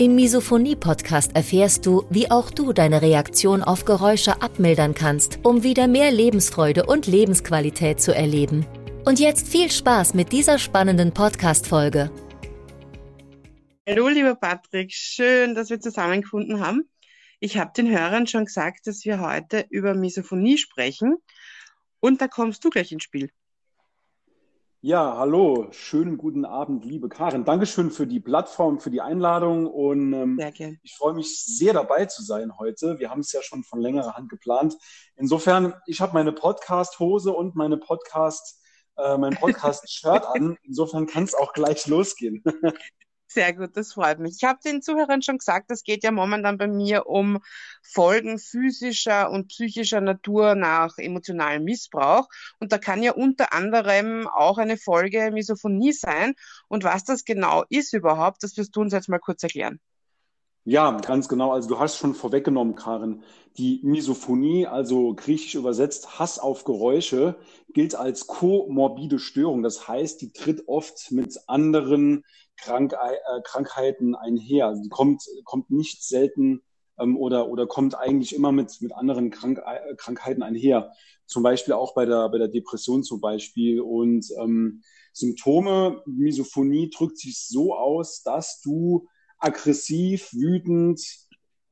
Im Misophonie-Podcast erfährst du, wie auch du deine Reaktion auf Geräusche abmildern kannst, um wieder mehr Lebensfreude und Lebensqualität zu erleben. Und jetzt viel Spaß mit dieser spannenden Podcast-Folge. Hallo, lieber Patrick, schön, dass wir zusammengefunden haben. Ich habe den Hörern schon gesagt, dass wir heute über Misophonie sprechen. Und da kommst du gleich ins Spiel. Ja, hallo, schönen guten Abend, liebe Karin. Dankeschön für die Plattform, für die Einladung und ähm, ich freue mich sehr dabei zu sein heute. Wir haben es ja schon von längerer Hand geplant. Insofern, ich habe meine Podcast-Hose und meine Podcast, äh, mein Podcast-Shirt an. Insofern kann es auch gleich losgehen. Sehr gut, das freut mich. Ich habe den Zuhörern schon gesagt, es geht ja momentan bei mir um Folgen physischer und psychischer Natur nach emotionalem Missbrauch. Und da kann ja unter anderem auch eine Folge Misophonie sein. Und was das genau ist überhaupt, das wirst du uns jetzt mal kurz erklären. Ja, ganz genau. Also du hast schon vorweggenommen, Karin. Die Misophonie, also griechisch übersetzt Hass auf Geräusche, gilt als komorbide Störung. Das heißt, die tritt oft mit anderen Krank äh, Krankheiten einher. Also kommt, kommt nicht selten ähm, oder, oder kommt eigentlich immer mit, mit anderen Krank äh, Krankheiten einher. Zum Beispiel auch bei der, bei der Depression zum Beispiel. Und ähm, Symptome, Misophonie drückt sich so aus, dass du aggressiv, wütend,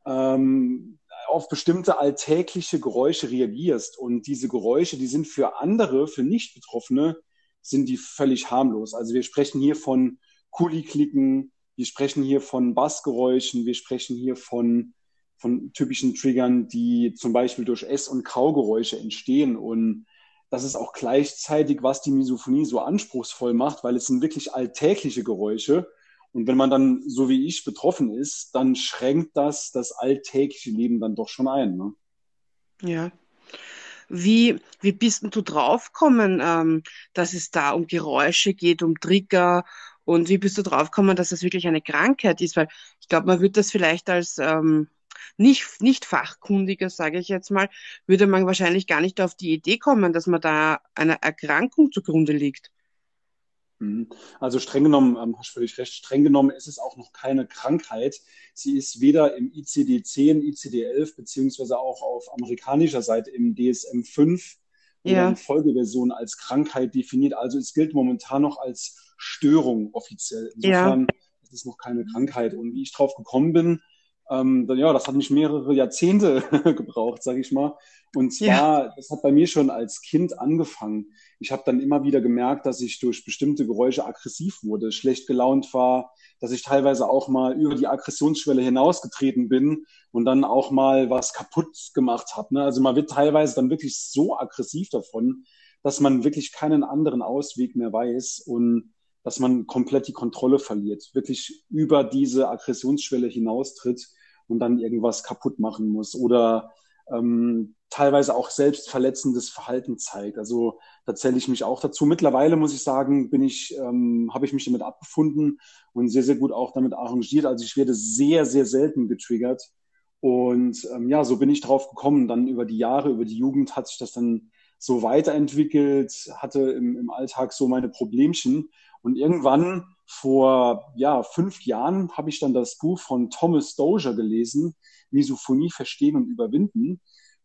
ähm, auf bestimmte alltägliche Geräusche reagierst. Und diese Geräusche, die sind für andere, für Nicht-Betroffene, sind die völlig harmlos. Also wir sprechen hier von Kuli-Klicken, wir sprechen hier von Bassgeräuschen, wir sprechen hier von, von typischen Triggern, die zum Beispiel durch Ess- und Kaugeräusche entstehen. Und das ist auch gleichzeitig, was die Misophonie so anspruchsvoll macht, weil es sind wirklich alltägliche Geräusche und wenn man dann, so wie ich, betroffen ist, dann schränkt das das alltägliche Leben dann doch schon ein. Ne? Ja. Wie, wie bist denn du draufgekommen, ähm, dass es da um Geräusche geht, um Trigger? Und wie bist du draufgekommen, dass das wirklich eine Krankheit ist? Weil ich glaube, man würde das vielleicht als ähm, nicht, nicht Fachkundiger, sage ich jetzt mal, würde man wahrscheinlich gar nicht auf die Idee kommen, dass man da einer Erkrankung zugrunde liegt. Mhm. Also streng genommen, ähm, hast du völlig recht, streng genommen ist es auch noch keine Krankheit. Sie ist weder im ICD-10, ICD-11 beziehungsweise auch auf amerikanischer Seite im DSM-5 ja. in Folgeversion als Krankheit definiert. Also es gilt momentan noch als Störung offiziell. Insofern ja. ist es noch keine Krankheit. Und wie ich drauf gekommen bin, ähm, dann, ja, das hat mich mehrere Jahrzehnte gebraucht, sage ich mal. Und zwar, ja. das hat bei mir schon als Kind angefangen. Ich habe dann immer wieder gemerkt, dass ich durch bestimmte Geräusche aggressiv wurde, schlecht gelaunt war, dass ich teilweise auch mal über die Aggressionsschwelle hinausgetreten bin und dann auch mal was kaputt gemacht habe. Ne? Also man wird teilweise dann wirklich so aggressiv davon, dass man wirklich keinen anderen Ausweg mehr weiß und dass man komplett die Kontrolle verliert, wirklich über diese Aggressionsschwelle hinaustritt und dann irgendwas kaputt machen muss oder ähm, teilweise auch selbstverletzendes Verhalten zeigt. Also da zähle ich mich auch dazu. Mittlerweile muss ich sagen, bin ich, ähm, habe ich mich damit abgefunden und sehr, sehr gut auch damit arrangiert. Also ich werde sehr, sehr selten getriggert. Und ähm, ja, so bin ich drauf gekommen. Dann über die Jahre, über die Jugend hat sich das dann so weiterentwickelt, hatte im, im Alltag so meine Problemchen. Und irgendwann vor ja, fünf Jahren habe ich dann das Buch von Thomas Dozier gelesen, Misophonie verstehen und überwinden.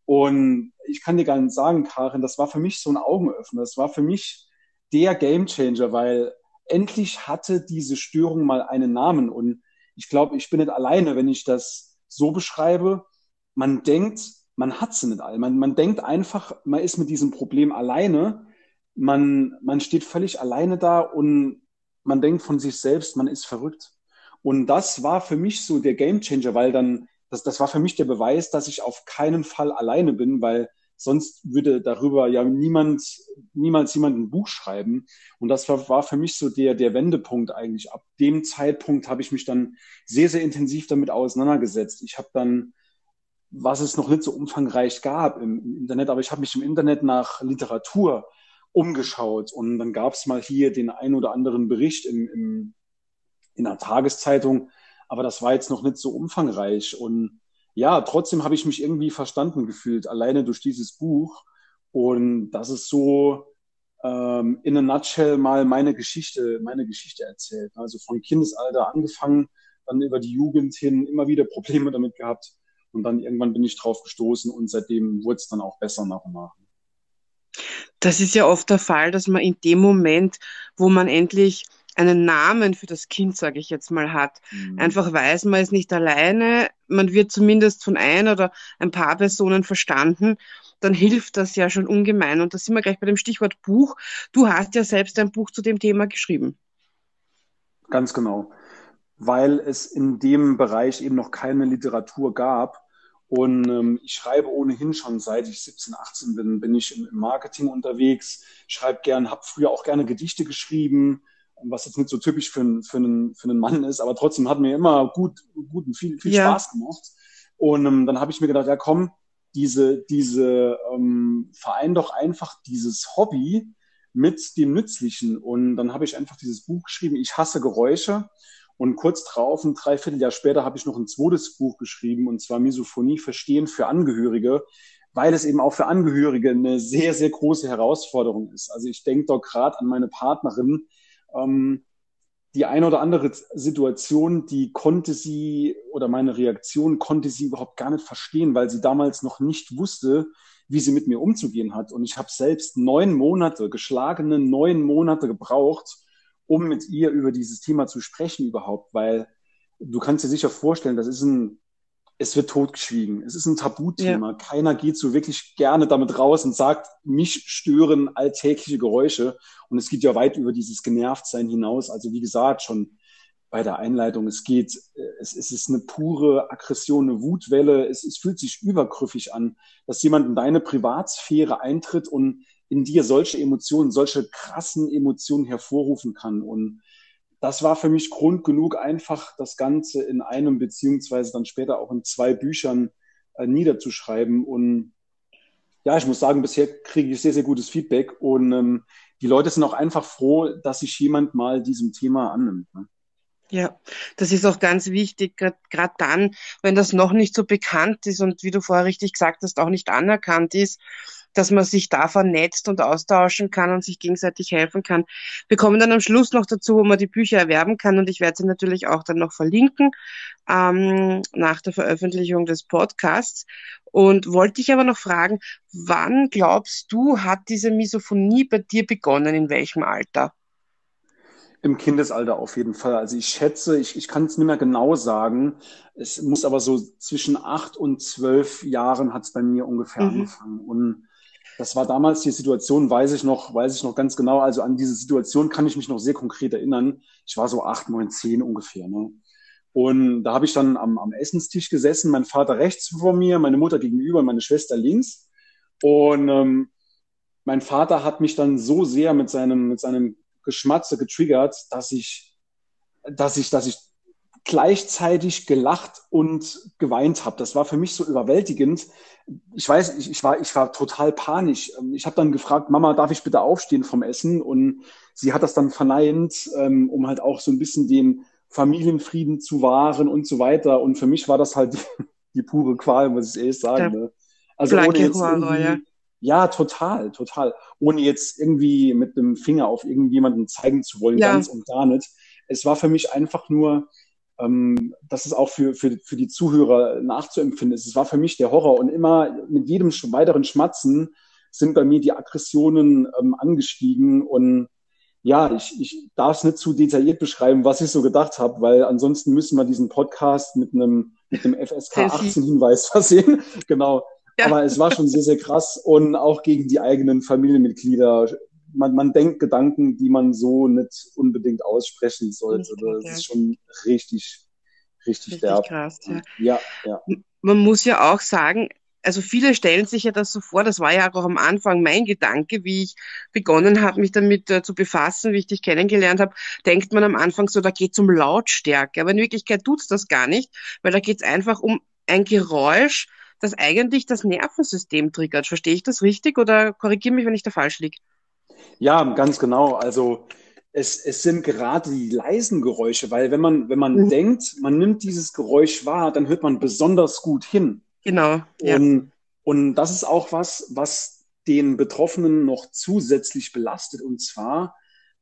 Und ich kann dir gar nicht sagen, Karin, das war für mich so ein Augenöffner. Das war für mich der Gamechanger, weil endlich hatte diese Störung mal einen Namen. Und ich glaube, ich bin nicht alleine, wenn ich das so beschreibe. Man denkt, man hat sie nicht all. Man, man denkt einfach, man ist mit diesem Problem alleine. Man, man steht völlig alleine da und man denkt von sich selbst, man ist verrückt. Und das war für mich so der Gamechanger, weil dann das, das war für mich der Beweis, dass ich auf keinen Fall alleine bin, weil sonst würde darüber ja niemand, niemals jemand ein Buch schreiben. Und das war, war für mich so der, der Wendepunkt eigentlich. Ab dem Zeitpunkt habe ich mich dann sehr, sehr intensiv damit auseinandergesetzt. Ich habe dann, was es noch nicht so umfangreich gab im, im Internet, aber ich habe mich im Internet nach Literatur umgeschaut und dann gab es mal hier den ein oder anderen Bericht im, im, in einer Tageszeitung, aber das war jetzt noch nicht so umfangreich und ja, trotzdem habe ich mich irgendwie verstanden gefühlt, alleine durch dieses Buch. Und das ist so ähm, in a nutshell mal meine Geschichte, meine Geschichte erzählt. Also von Kindesalter angefangen, dann über die Jugend hin immer wieder Probleme damit gehabt. Und dann irgendwann bin ich drauf gestoßen und seitdem wurde es dann auch besser nach und nach. Das ist ja oft der Fall, dass man in dem Moment, wo man endlich einen Namen für das Kind, sage ich jetzt mal, hat. Mhm. Einfach weiß, man ist nicht alleine, man wird zumindest von ein oder ein paar Personen verstanden, dann hilft das ja schon ungemein. Und da sind wir gleich bei dem Stichwort Buch. Du hast ja selbst ein Buch zu dem Thema geschrieben. Ganz genau. Weil es in dem Bereich eben noch keine Literatur gab. Und ähm, ich schreibe ohnehin schon seit ich 17, 18 bin, bin ich im, im Marketing unterwegs, schreibe gern, habe früher auch gerne Gedichte geschrieben, was jetzt nicht so typisch für, einen, für, einen, für einen Mann ist, aber trotzdem hat mir immer gut, gut und viel, viel ja. Spaß gemacht. Und ähm, dann habe ich mir gedacht, ja komm, diese, diese ähm, verein doch einfach dieses Hobby mit dem Nützlichen. Und dann habe ich einfach dieses Buch geschrieben, Ich hasse Geräusche. Und kurz drauf, ein Dreivierteljahr später, habe ich noch ein zweites Buch geschrieben, und zwar Misophonie verstehen für Angehörige, weil es eben auch für Angehörige eine sehr, sehr große Herausforderung ist. Also ich denke doch gerade an meine Partnerin, ähm, die eine oder andere Situation, die konnte sie oder meine Reaktion konnte sie überhaupt gar nicht verstehen, weil sie damals noch nicht wusste, wie sie mit mir umzugehen hat. Und ich habe selbst neun Monate, geschlagene neun Monate gebraucht, um mit ihr über dieses Thema zu sprechen überhaupt, weil du kannst dir sicher vorstellen, das ist ein es wird totgeschwiegen. Es ist ein Tabuthema. Ja. Keiner geht so wirklich gerne damit raus und sagt, mich stören alltägliche Geräusche. Und es geht ja weit über dieses Genervtsein hinaus. Also wie gesagt, schon bei der Einleitung, es geht, es, es ist eine pure Aggression, eine Wutwelle. Es, es fühlt sich übergriffig an, dass jemand in deine Privatsphäre eintritt und in dir solche Emotionen, solche krassen Emotionen hervorrufen kann. Und das war für mich Grund genug, einfach das Ganze in einem beziehungsweise dann später auch in zwei Büchern äh, niederzuschreiben. Und ja, ich muss sagen, bisher kriege ich sehr, sehr gutes Feedback und ähm, die Leute sind auch einfach froh, dass sich jemand mal diesem Thema annimmt. Ne? Ja, das ist auch ganz wichtig, gerade dann, wenn das noch nicht so bekannt ist und wie du vorher richtig gesagt hast, auch nicht anerkannt ist dass man sich da vernetzt und austauschen kann und sich gegenseitig helfen kann. Wir kommen dann am Schluss noch dazu, wo man die Bücher erwerben kann und ich werde sie natürlich auch dann noch verlinken ähm, nach der Veröffentlichung des Podcasts. Und wollte ich aber noch fragen, wann glaubst du, hat diese Misophonie bei dir begonnen, in welchem Alter? Im Kindesalter auf jeden Fall. Also ich schätze, ich, ich kann es nicht mehr genau sagen. Es muss aber so zwischen acht und zwölf Jahren hat es bei mir ungefähr mhm. angefangen. Und das war damals die Situation, weiß ich noch, weiß ich noch ganz genau. Also an diese Situation kann ich mich noch sehr konkret erinnern. Ich war so acht, neun, zehn ungefähr. Ne? Und da habe ich dann am, am Essenstisch gesessen, mein Vater rechts vor mir, meine Mutter gegenüber, meine Schwester links. Und ähm, mein Vater hat mich dann so sehr mit seinem, mit seinem Geschmatze getriggert, dass ich, dass ich, dass ich gleichzeitig gelacht und geweint habe. Das war für mich so überwältigend. Ich weiß, ich, ich war, ich war total panisch. Ähm, ich habe dann gefragt, Mama, darf ich bitte aufstehen vom Essen? Und sie hat das dann verneint, ähm, um halt auch so ein bisschen den Familienfrieden zu wahren und so weiter. Und für mich war das halt die, die pure Qual, muss ich ehrlich sagen. Ne? Also ohne jetzt ja. ja, total, total. Ohne jetzt irgendwie mit dem Finger auf irgendjemanden zeigen zu wollen, ja. ganz und gar nicht. Es war für mich einfach nur ähm, das ist auch für, für, für die Zuhörer nachzuempfinden Es war für mich der Horror und immer mit jedem weiteren Schmatzen sind bei mir die Aggressionen ähm, angestiegen und ja, ich, ich darf es nicht zu detailliert beschreiben, was ich so gedacht habe, weil ansonsten müssen wir diesen Podcast mit einem mit einem FSK 18 Hinweis versehen. genau. Ja. Aber es war schon sehr, sehr krass und auch gegen die eigenen Familienmitglieder man, man denkt Gedanken, die man so nicht unbedingt aussprechen sollte. Das ist schon richtig, richtig, richtig derb. krass. Ja. ja, ja. Man muss ja auch sagen, also viele stellen sich ja das so vor, das war ja auch am Anfang mein Gedanke, wie ich begonnen habe, mich damit äh, zu befassen, wie ich dich kennengelernt habe, denkt man am Anfang so, da geht es um Lautstärke. Aber in Wirklichkeit tut's das gar nicht, weil da geht es einfach um ein Geräusch, das eigentlich das Nervensystem triggert. Verstehe ich das richtig oder korrigiere mich, wenn ich da falsch liege? Ja, ganz genau. Also es, es sind gerade die leisen Geräusche, weil wenn man, wenn man mhm. denkt, man nimmt dieses Geräusch wahr, dann hört man besonders gut hin. Genau. Ja. Und, und das ist auch was, was den Betroffenen noch zusätzlich belastet. Und zwar,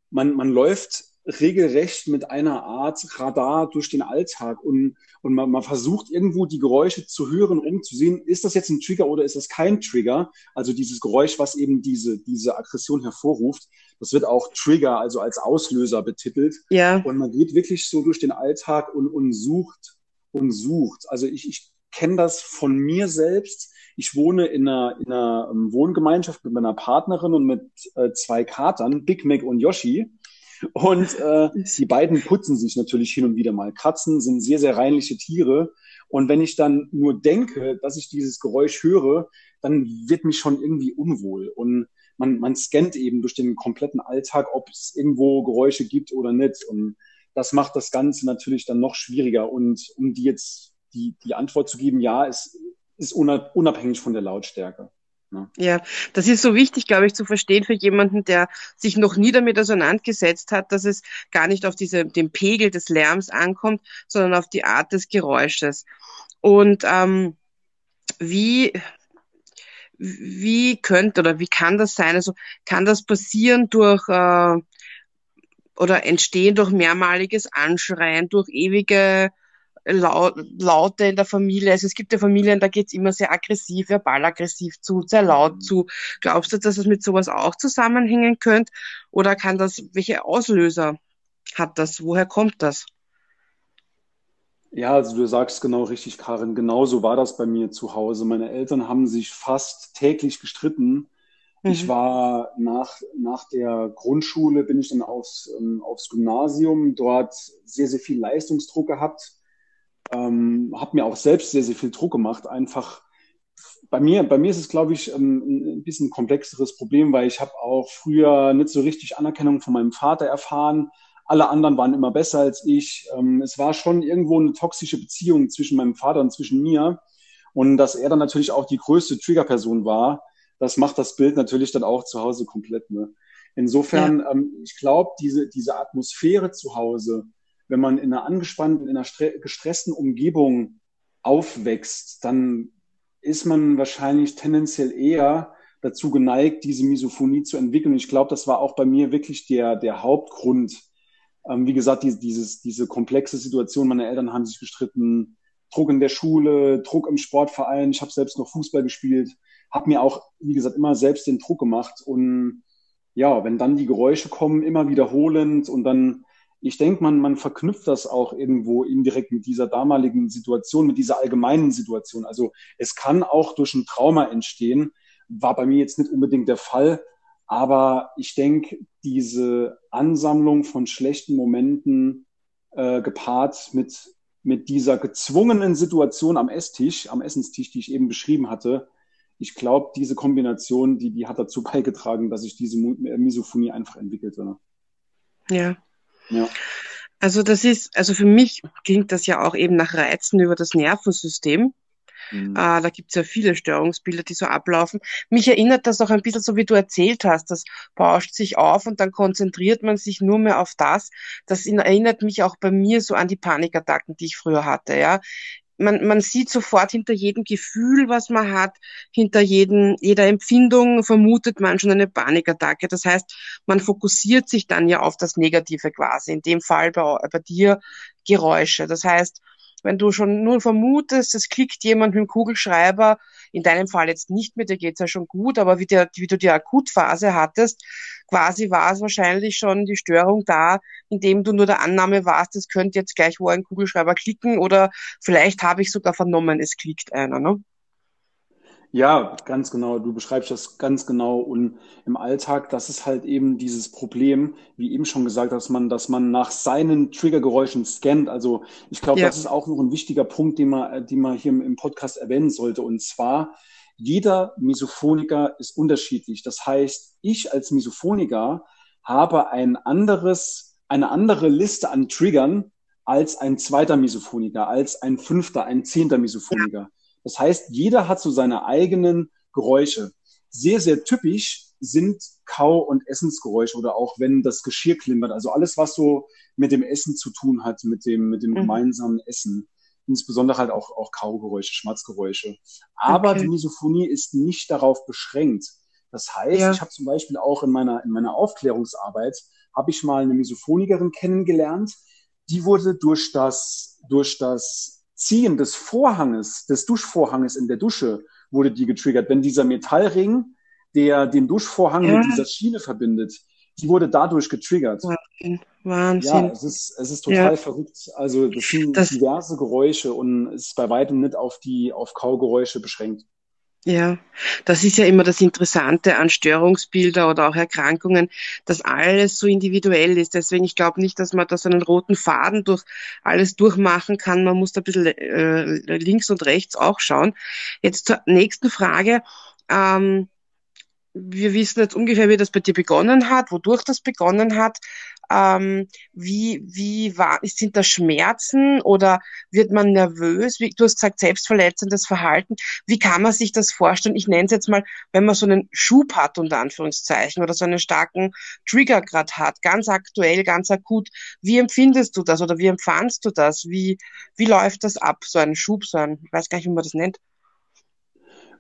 man, man läuft regelrecht mit einer Art Radar durch den Alltag und, und man, man versucht irgendwo die Geräusche zu hören, um zu sehen, ist das jetzt ein Trigger oder ist das kein Trigger? Also dieses Geräusch, was eben diese, diese Aggression hervorruft, das wird auch Trigger, also als Auslöser betitelt. Ja. Und man geht wirklich so durch den Alltag und, und sucht und sucht. Also ich, ich kenne das von mir selbst. Ich wohne in einer, in einer ähm, Wohngemeinschaft mit meiner Partnerin und mit äh, zwei Katern, Big Mac und Yoshi. Und äh, die beiden putzen sich natürlich hin und wieder mal. Katzen sind sehr, sehr reinliche Tiere. Und wenn ich dann nur denke, dass ich dieses Geräusch höre, dann wird mich schon irgendwie unwohl. Und man, man scannt eben durch den kompletten Alltag, ob es irgendwo Geräusche gibt oder nicht. Und das macht das Ganze natürlich dann noch schwieriger. Und um die jetzt die, die Antwort zu geben, ja, es ist unabhängig von der Lautstärke. Ne? Ja, das ist so wichtig, glaube ich, zu verstehen für jemanden, der sich noch nie damit auseinandergesetzt hat, dass es gar nicht auf diese, den Pegel des Lärms ankommt, sondern auf die Art des Geräusches. Und ähm, wie, wie könnte oder wie kann das sein? Also kann das passieren durch äh, oder entstehen durch mehrmaliges Anschreien, durch ewige Laute in der Familie. Also es gibt ja Familien, da geht's immer sehr aggressiv, verbal aggressiv zu, sehr laut mhm. zu. Glaubst du, dass es mit sowas auch zusammenhängen könnte? Oder kann das, welche Auslöser hat das? Woher kommt das? Ja, also du sagst genau richtig, Karin. Genauso war das bei mir zu Hause. Meine Eltern haben sich fast täglich gestritten. Mhm. Ich war nach, nach der Grundschule, bin ich dann aufs, ähm, aufs Gymnasium, dort sehr, sehr viel Leistungsdruck gehabt ähm, habe mir auch selbst sehr, sehr viel Druck gemacht. Einfach bei mir, bei mir ist es, glaube ich, ein bisschen komplexeres Problem, weil ich habe auch früher nicht so richtig Anerkennung von meinem Vater erfahren. Alle anderen waren immer besser als ich. Ähm, es war schon irgendwo eine toxische Beziehung zwischen meinem Vater und zwischen mir. Und dass er dann natürlich auch die größte Triggerperson war, das macht das Bild natürlich dann auch zu Hause komplett. Ne? Insofern, ja. ähm, ich glaube, diese, diese Atmosphäre zu Hause, wenn man in einer angespannten, in einer gestressten Umgebung aufwächst, dann ist man wahrscheinlich tendenziell eher dazu geneigt, diese Misophonie zu entwickeln. ich glaube, das war auch bei mir wirklich der, der Hauptgrund. Ähm, wie gesagt, die, dieses, diese komplexe Situation, meine Eltern haben sich gestritten, Druck in der Schule, Druck im Sportverein. Ich habe selbst noch Fußball gespielt, habe mir auch, wie gesagt, immer selbst den Druck gemacht. Und ja, wenn dann die Geräusche kommen, immer wiederholend und dann ich denke, man, man verknüpft das auch irgendwo indirekt mit dieser damaligen Situation, mit dieser allgemeinen Situation. Also es kann auch durch ein Trauma entstehen, war bei mir jetzt nicht unbedingt der Fall, aber ich denke, diese Ansammlung von schlechten Momenten äh, gepaart mit, mit dieser gezwungenen Situation am Esstisch, am Essenstisch, die ich eben beschrieben hatte, ich glaube, diese Kombination, die, die hat dazu beigetragen, dass sich diese Misophonie einfach entwickelte. Ja, ja. Also das ist, also für mich klingt das ja auch eben nach Reizen über das Nervensystem. Mhm. Äh, da gibt es ja viele Störungsbilder, die so ablaufen. Mich erinnert das auch ein bisschen so, wie du erzählt hast. Das bauscht sich auf und dann konzentriert man sich nur mehr auf das. Das erinnert mich auch bei mir so an die Panikattacken, die ich früher hatte. Ja, man, man sieht sofort hinter jedem Gefühl, was man hat, hinter jedem, jeder Empfindung vermutet man schon eine Panikattacke. Das heißt, man fokussiert sich dann ja auf das Negative quasi. In dem Fall bei, bei dir Geräusche. Das heißt, wenn du schon nur vermutest, es klickt jemand mit dem Kugelschreiber, in deinem Fall jetzt nicht mehr, dir geht's ja schon gut, aber wie, der, wie du die Akutphase hattest, quasi war es wahrscheinlich schon die Störung da, indem du nur der Annahme warst, es könnte jetzt gleich wo ein Kugelschreiber klicken oder vielleicht habe ich sogar vernommen, es klickt einer. Ne? Ja, ganz genau. Du beschreibst das ganz genau. Und im Alltag, das ist halt eben dieses Problem, wie eben schon gesagt, dass man, dass man nach seinen Triggergeräuschen scannt. Also ich glaube, Ja, das ist auch noch ein wichtiger Punkt, den man, äh, den man hier im, im Podcast erwähnen sollte. Und zwar, jeder Misophoniker ist unterschiedlich. Das heißt, ich als Misophoniker habe ein anderes, eine andere Liste an Triggern als ein zweiter Misophoniker, als ein fünfter, ein zehnter Misophoniker. Das heißt, jeder hat so seine eigenen Geräusche. Sehr, sehr typisch sind Kau- und Essensgeräusche oder auch wenn das Geschirr klimpert. Also alles, was so mit dem Essen zu tun hat, mit dem, mit dem Mhm. gemeinsamen Essen. Insbesondere halt auch, auch Kaugeräusche, Schmatzgeräusche. Aber Okay. die Misophonie ist nicht darauf beschränkt. Das heißt, Ja. ich habe zum Beispiel auch in meiner, in meiner Aufklärungsarbeit, habe ich mal eine Misophonikerin kennengelernt, die wurde durch das, durch das Ziehen des Vorhanges, des Duschvorhanges in der Dusche, wurde die getriggert. Wenn dieser Metallring, der den Duschvorhang Ja. mit dieser Schiene verbindet, die wurde dadurch getriggert. Wahnsinn. Ja, Wahnsinn. es ist, es ist total Ja. verrückt. Also das sind Das, diverse Geräusche und es ist bei weitem nicht auf die, auf Kaugeräusche beschränkt. Ja, das ist ja immer das Interessante an Störungsbilder oder auch Erkrankungen, dass alles so individuell ist. Deswegen, ich glaube nicht, dass man da so einen roten Faden durch alles durchmachen kann. Man muss da ein bisschen äh, links und rechts auch schauen. Jetzt zur nächsten Frage. Ähm, wir wissen jetzt ungefähr, wie das bei dir begonnen hat, wodurch das begonnen hat. Ähm, wie, wie war, sind da Schmerzen oder wird man nervös? Wie, du hast gesagt, selbstverletzendes Verhalten. Wie kann man sich das vorstellen? Ich nenne es jetzt mal, wenn man so einen Schub hat, unter Anführungszeichen, oder so einen starken Trigger gerade hat, ganz aktuell, ganz akut. Wie empfindest du das oder wie empfandst du das? Wie, wie läuft das ab? So ein Schub, so ein, ich weiß gar nicht, wie man das nennt.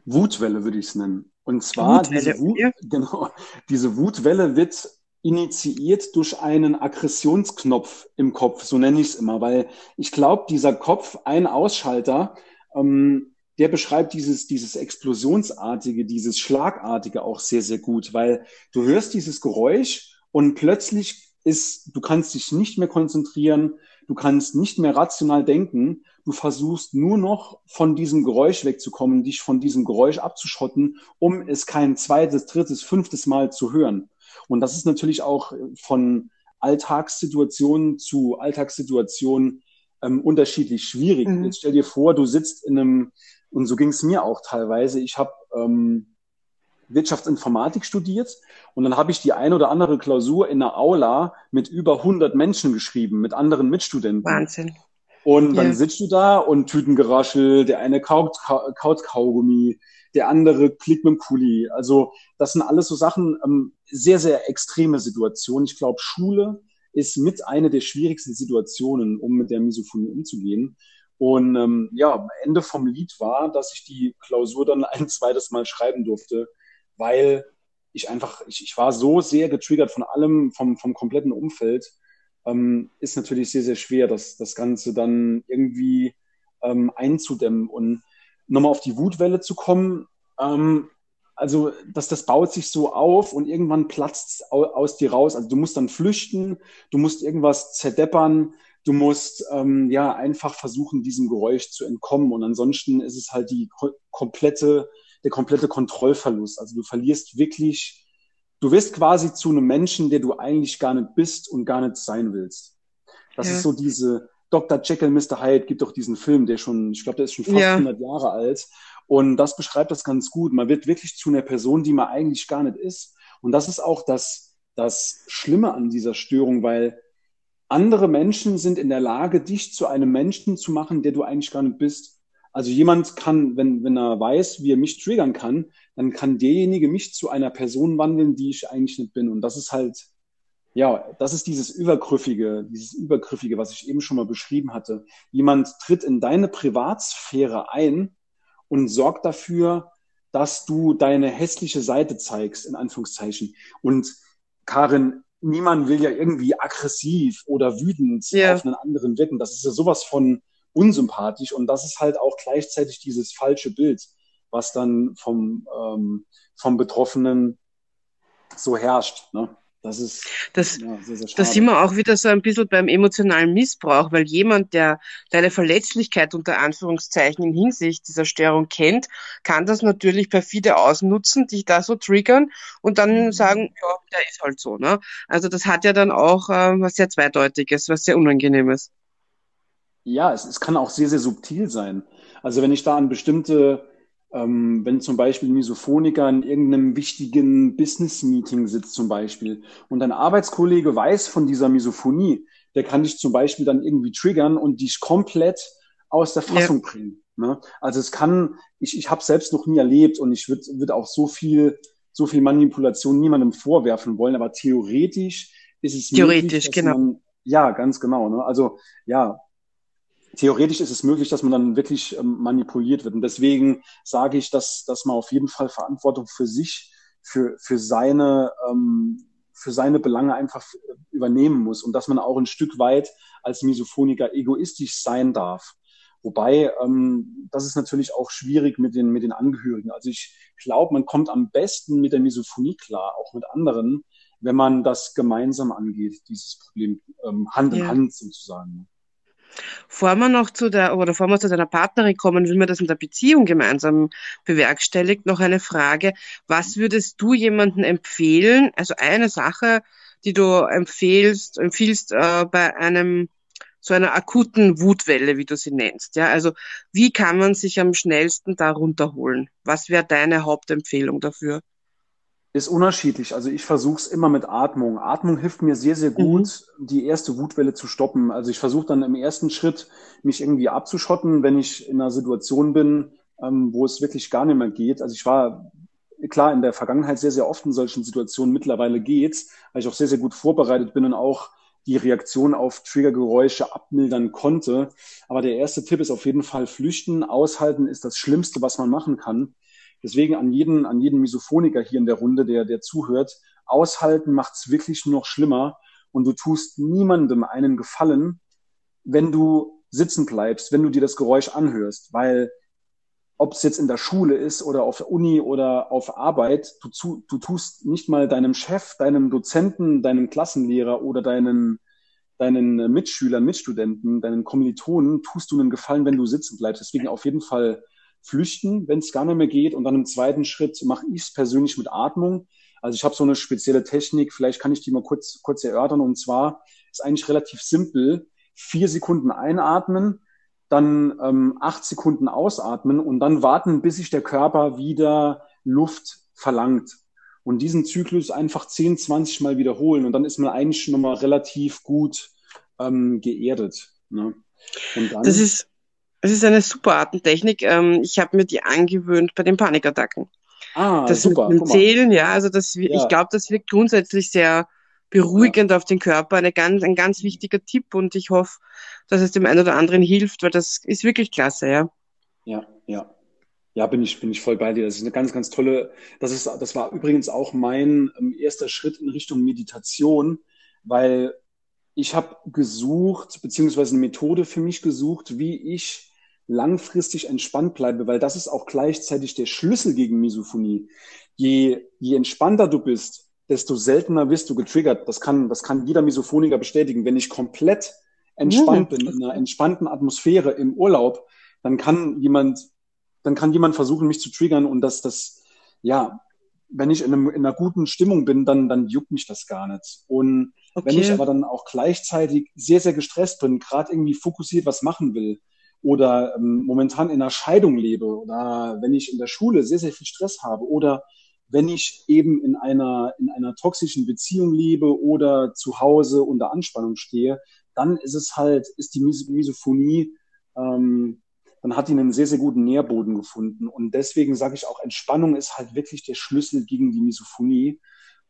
Wutwelle würde ich es nennen. Und zwar diese Wutwelle, Wut, okay. genau, diese Wutwelle wird initiiert durch einen Aggressionsknopf im Kopf, so nenne ich es immer, weil ich glaube, dieser Kopf, ein Ausschalter, ähm, der beschreibt dieses, dieses Explosionsartige, dieses Schlagartige auch sehr, sehr gut, weil du hörst dieses Geräusch und plötzlich ist, du kannst dich nicht mehr konzentrieren, du kannst nicht mehr rational denken, du versuchst nur noch von diesem Geräusch wegzukommen, dich von diesem Geräusch abzuschotten, um es kein zweites, drittes, fünftes Mal zu hören. Und das ist natürlich auch von Alltagssituation zu Alltagssituation ähm, unterschiedlich schwierig. Mhm. Jetzt stell dir vor, du sitzt in einem, und so ging es mir auch teilweise, ich habe ähm, Wirtschaftsinformatik studiert und dann habe ich die ein oder andere Klausur in der Aula mit über 100 Menschen geschrieben, mit anderen Mitstudenten. Wahnsinn. Und dann Ja. sitzt du da und Tütengeraschel, der eine kaut, Ka- kaut Kaugummi, der andere klickt mit dem Kuli. Also das sind alles so Sachen, ähm, sehr, sehr extreme Situationen. Ich glaube, Schule ist mit eine der schwierigsten Situationen, um mit der Misophonie umzugehen. Und ähm, ja, am Ende vom Lied war, dass ich die Klausur dann ein zweites Mal schreiben durfte, weil ich einfach, ich, ich war so sehr getriggert von allem, vom, vom kompletten Umfeld, ähm, ist natürlich sehr, sehr schwer, das, das Ganze dann irgendwie ähm, einzudämmen. Und nochmal auf die Wutwelle zu kommen, ähm, also das, das baut sich so auf und irgendwann platzt es au- aus dir raus. Also du musst dann flüchten, du musst irgendwas zerdeppern, du musst ähm, ja einfach versuchen, diesem Geräusch zu entkommen. Und ansonsten ist es halt die ko komplette, der komplette Kontrollverlust. Also du verlierst wirklich, du wirst quasi zu einem Menschen, der du eigentlich gar nicht bist und gar nicht sein willst. Das Ja. ist so diese Dr. Jekyll, Mr. Hyde gibt doch diesen Film, der schon, ich glaube, der ist schon fast Ja. 100 Jahre alt. Und das beschreibt das ganz gut. Man wird wirklich zu einer Person, die man eigentlich gar nicht ist. Und das ist auch das, das Schlimme an dieser Störung, weil andere Menschen sind in der Lage, dich zu einem Menschen zu machen, der du eigentlich gar nicht bist. Also jemand kann, wenn, wenn er weiß, wie er mich triggern kann, dann kann derjenige mich zu einer Person wandeln, die ich eigentlich nicht bin. Und das ist halt, ja, das ist dieses Übergriffige, dieses Übergriffige, was ich eben schon mal beschrieben hatte. Jemand tritt in deine Privatsphäre ein und sorgt dafür, dass du deine hässliche Seite zeigst, in Anführungszeichen. Und Karin, niemand will ja irgendwie aggressiv oder wütend Ja. auf einen anderen wirken. Das ist ja sowas von unsympathisch und das ist halt auch gleichzeitig dieses falsche Bild, was dann vom, ähm, vom Betroffenen so herrscht. Ne? Das ist das, ja, sehr, sehr schade. Da sind wir auch wieder so ein bisschen beim emotionalen Missbrauch, weil jemand, der deine Verletzlichkeit unter Anführungszeichen in Hinsicht dieser Störung kennt, kann das natürlich perfide ausnutzen, dich da so triggern und dann mhm. sagen, ja, der ist halt so. Ne? Also das hat ja dann auch äh, was sehr Zweideutiges, was sehr Unangenehmes. Ja, es, es kann auch sehr, sehr subtil sein. Also wenn ich da an bestimmte ähm, wenn zum Beispiel ein Misophoniker in irgendeinem wichtigen Business-Meeting sitzt zum Beispiel und ein Arbeitskollege weiß von dieser Misophonie, der kann dich zum Beispiel dann irgendwie triggern und dich komplett aus der Fassung ja. bringen. Ne? Also es kann, ich, ich habe selbst noch nie erlebt und ich würde würd auch so viel, so viel Manipulation niemandem vorwerfen wollen, aber theoretisch ist es theoretisch, möglich, genau. Man, ja, ganz genau. Ne? Also ja, theoretisch ist es möglich, dass man dann wirklich ähm, manipuliert wird. Und deswegen sage ich, dass, dass man auf jeden Fall Verantwortung für sich, für, für seine, ähm, für seine Belange einfach übernehmen muss und dass man auch ein Stück weit als Misophoniker egoistisch sein darf. Wobei, ähm, das ist natürlich auch schwierig mit den, mit den Angehörigen. Also ich glaube, man kommt am besten mit der Misophonie klar, auch mit anderen, wenn man das gemeinsam angeht, dieses Problem ähm, Hand in ja. Hand sozusagen. Bevor wir noch zu der, oder bevor wir zu deiner Partnerin kommen, wie man das in der Beziehung gemeinsam bewerkstelligt, noch eine Frage. Was würdest du jemandem empfehlen? Also eine Sache, die du empfehlst, empfiehlst äh, bei einem so einer akuten Wutwelle, wie du sie nennst. Ja, also wie kann man sich am schnellsten da runterholen? Was wäre deine Hauptempfehlung dafür? Ist unterschiedlich. Also ich versuche es immer mit Atmung. Atmung hilft mir sehr, sehr gut, mhm. die erste Wutwelle zu stoppen. Also ich versuche dann im ersten Schritt, mich irgendwie abzuschotten, wenn ich in einer Situation bin, ähm, wo es wirklich gar nicht mehr geht. Also ich war klar in der Vergangenheit sehr, sehr oft in solchen Situationen. Mittlerweile geht's, weil ich auch sehr, sehr gut vorbereitet bin und auch die Reaktion auf Triggergeräusche abmildern konnte. Aber der erste Tipp ist auf jeden Fall flüchten. Aushalten ist das Schlimmste, was man machen kann. Deswegen an jeden, an jeden Misophoniker hier in der Runde, der, der zuhört, aushalten macht's wirklich noch schlimmer und du tust niemandem einen Gefallen, wenn du sitzen bleibst, wenn du dir das Geräusch anhörst, weil ob es jetzt in der Schule ist oder auf der Uni oder auf Arbeit, du, zu, du tust nicht mal deinem Chef, deinem Dozenten, deinem Klassenlehrer oder deinen, deinen Mitschülern, Mitstudenten, deinen Kommilitonen, tust du einen Gefallen, wenn du sitzen bleibst. Deswegen auf jeden Fall flüchten, wenn es gar nicht mehr geht. Und dann im zweiten Schritt mache ich es persönlich mit Atmung. Also ich habe so eine spezielle Technik, vielleicht kann ich die mal kurz, kurz erörtern. Und zwar ist eigentlich relativ simpel. Vier Sekunden einatmen, dann ähm, acht Sekunden ausatmen und dann warten, bis sich der Körper wieder Luft verlangt. Und diesen Zyklus einfach 10, 20 Mal wiederholen. Und dann ist man eigentlich schon mal relativ gut ähm, geerdet. Ne? Das ist es ist eine super Artentechnik. Ähm, ich habe mir die angewöhnt bei den Panikattacken. Ah, das super. Mit dem Zählen, ja, also das, ja. ich glaube, das wirkt grundsätzlich sehr beruhigend ja. auf den Körper. Eine ganz, ein ganz wichtiger Tipp und ich hoffe, dass es dem einen oder anderen hilft, weil das ist wirklich klasse, ja. Ja, ja. Ja, bin ich, bin ich voll bei dir. Das ist eine ganz, ganz tolle, das ist, das war übrigens auch mein ähm, erster Schritt in Richtung Meditation, weil ich habe gesucht, beziehungsweise eine Methode für mich gesucht, wie ich langfristig entspannt bleibe, weil das ist auch gleichzeitig der Schlüssel gegen Misophonie. Je, je entspannter du bist, desto seltener wirst du getriggert. Das kann, das kann jeder Misophoniker bestätigen. Wenn ich komplett entspannt bin, in einer entspannten Atmosphäre im Urlaub, dann kann jemand, dann kann jemand versuchen, mich zu triggern und das, das, ja, wenn ich in, einem, in einer guten Stimmung bin, dann, dann juckt mich das gar nicht. Und okay. wenn ich aber dann auch gleichzeitig sehr, sehr gestresst bin, gerade irgendwie fokussiert was machen will, oder ähm, momentan in einer Scheidung lebe oder wenn ich in der Schule sehr, sehr viel Stress habe oder wenn ich eben in einer, in einer toxischen Beziehung lebe oder zu Hause unter Anspannung stehe, dann ist es halt, ist die Misophonie, ähm, dann hat die einen sehr, sehr guten Nährboden gefunden. Und deswegen sage ich auch, Entspannung ist halt wirklich der Schlüssel gegen die Misophonie.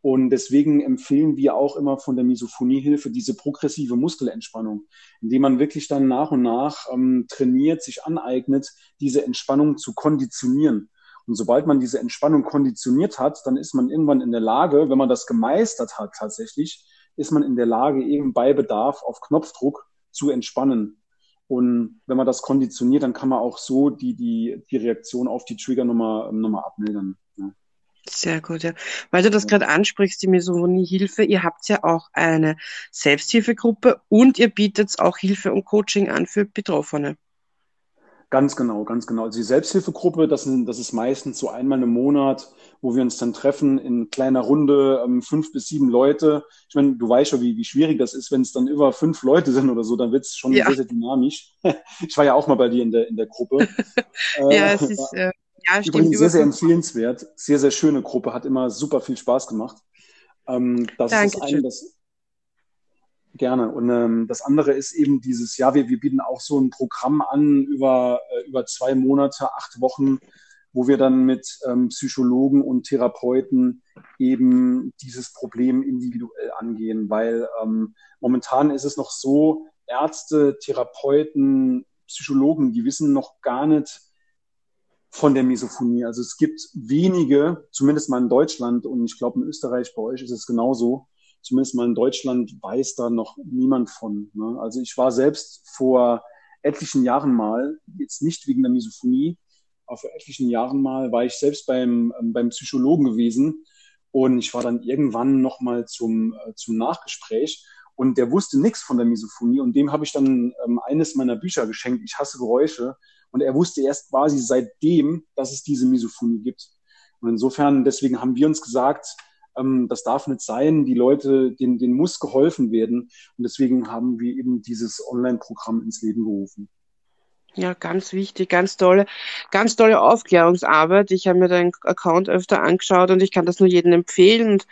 Und deswegen empfehlen wir auch immer von der Misophoniehilfe diese progressive Muskelentspannung, indem man wirklich dann nach und nach ähm, trainiert, sich aneignet, diese Entspannung zu konditionieren. Und sobald man diese Entspannung konditioniert hat, dann ist man irgendwann in der Lage, wenn man das gemeistert hat tatsächlich, ist man in der Lage, eben bei Bedarf auf Knopfdruck zu entspannen. Und wenn man das konditioniert, dann kann man auch so die, die, die Reaktion auf die Trigger nochmal, nochmal abmildern. Ja. Sehr gut, ja. Weil du das gerade ansprichst, die Misophonie-Hilfe, ihr habt ja auch eine Selbsthilfegruppe und ihr bietet auch Hilfe und Coaching an für Betroffene. Ganz genau, ganz genau. Also die Selbsthilfegruppe, das, sind, das ist meistens so einmal im Monat, wo wir uns dann treffen in kleiner Runde, ähm, fünf bis sieben Leute. Ich meine, du weißt schon, wie, wie schwierig das ist, wenn es dann über fünf Leute sind oder so, dann wird es schon ja. sehr, sehr dynamisch. ich war ja auch mal bei dir in der, in der Gruppe. ja, es ist, äh, ja. Übrigens sehr, sehr empfehlenswert. Sehr, sehr schöne Gruppe, hat immer super viel Spaß gemacht. Ähm, das Dankeschön. ist eine, das, Gerne. Und ähm, das andere ist eben dieses, ja, wir, wir bieten auch so ein Programm an über, äh, über zwei Monate, acht Wochen, wo wir dann mit ähm, Psychologen und Therapeuten eben dieses Problem individuell angehen, weil ähm, momentan ist es noch so, Ärzte, Therapeuten, Psychologen, die wissen noch gar nicht von der Misophonie. Also es gibt wenige, zumindest mal in Deutschland und ich glaube in Österreich bei euch ist es genauso, zumindest mal in Deutschland weiß da noch niemand von. Ne? Also ich war selbst vor etlichen Jahren mal, jetzt nicht wegen der Misophonie, aber vor etlichen Jahren mal war ich selbst beim, ähm, beim Psychologen gewesen und ich war dann irgendwann nochmal zum, äh, zum Nachgespräch und der wusste nichts von der Misophonie und dem habe ich dann ähm, eines meiner Bücher geschenkt, Ich hasse Geräusche und er wusste erst quasi seitdem, dass es diese Misophonie gibt. Und insofern, deswegen haben wir uns gesagt, ähm, das darf nicht sein. Die Leute, denen, denen muss geholfen werden. Und deswegen haben wir eben dieses Online-Programm ins Leben gerufen. Ja, ganz wichtig, ganz tolle, ganz tolle Aufklärungsarbeit. Ich habe mir deinen Account öfter angeschaut und ich kann das nur jedem empfehlen. Und,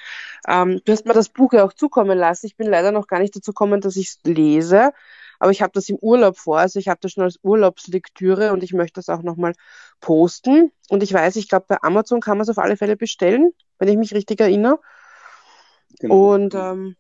ähm, du hast mir das Buch ja auch zukommen lassen. Ich bin leider noch gar nicht dazu gekommen, dass ich es lese, aber ich habe das im Urlaub vor. Also ich habe das schon als Urlaubslektüre und ich möchte das auch nochmal posten. Und ich weiß, ich glaube, bei Amazon kann man es auf alle Fälle bestellen wenn ich mich richtig erinnere. Genau. Und ähm,